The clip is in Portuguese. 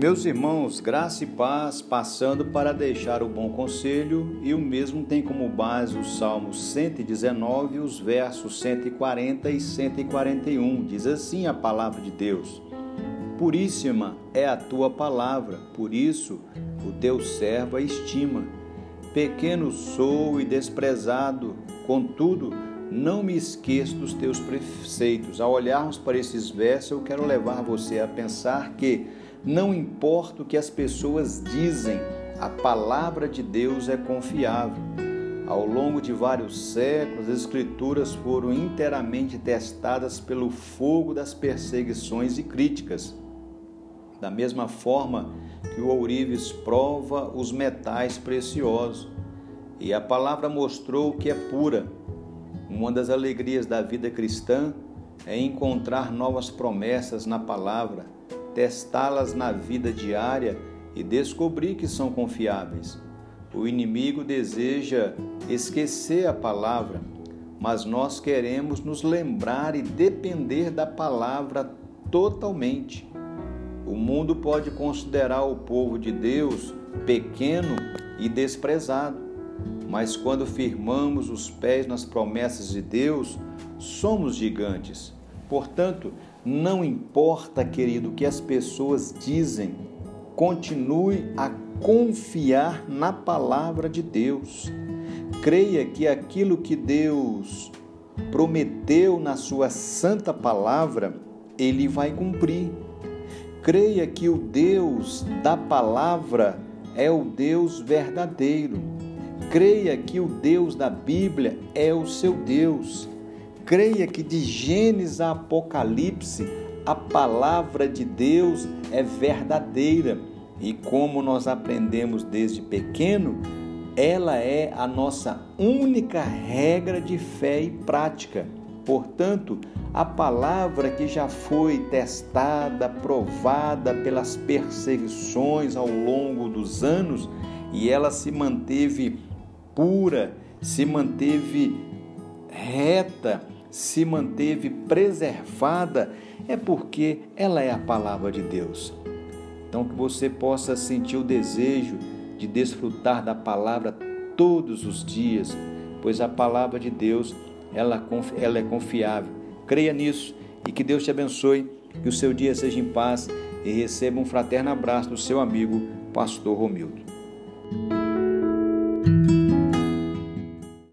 Meus irmãos, graça e paz, passando para deixar o bom conselho, e o mesmo tem como base o Salmo 119, os versos 140 e 141. Diz assim a palavra de Deus: Puríssima é a tua palavra, por isso o teu servo a estima. Pequeno sou e desprezado, contudo, não me esqueço dos teus preceitos. Ao olharmos para esses versos, eu quero levar você a pensar que não importa o que as pessoas dizem, a palavra de Deus é confiável. Ao longo de vários séculos, as Escrituras foram inteiramente testadas pelo fogo das perseguições e críticas. Da mesma forma que o ourives prova os metais preciosos, e a palavra mostrou que é pura. Uma das alegrias da vida cristã é encontrar novas promessas na palavra testá-las na vida diária e descobrir que são confiáveis. O inimigo deseja esquecer a palavra, mas nós queremos nos lembrar e depender da palavra totalmente. O mundo pode considerar o povo de Deus pequeno e desprezado, mas quando firmamos os pés nas promessas de Deus, somos gigantes. Portanto, não importa, querido, o que as pessoas dizem, continue a confiar na palavra de Deus. Creia que aquilo que Deus prometeu na sua santa palavra, ele vai cumprir. Creia que o Deus da palavra é o Deus verdadeiro. Creia que o Deus da Bíblia é o seu Deus creia que de Gênesis a Apocalipse a palavra de Deus é verdadeira e como nós aprendemos desde pequeno, ela é a nossa única regra de fé e prática. Portanto, a palavra que já foi testada, provada pelas perseguições ao longo dos anos e ela se manteve pura, se manteve reta, se manteve preservada é porque ela é a palavra de Deus. Então que você possa sentir o desejo de desfrutar da palavra todos os dias, pois a palavra de Deus ela, ela é confiável. Creia nisso e que Deus te abençoe, que o seu dia seja em paz e receba um fraterno abraço do seu amigo, Pastor Romildo.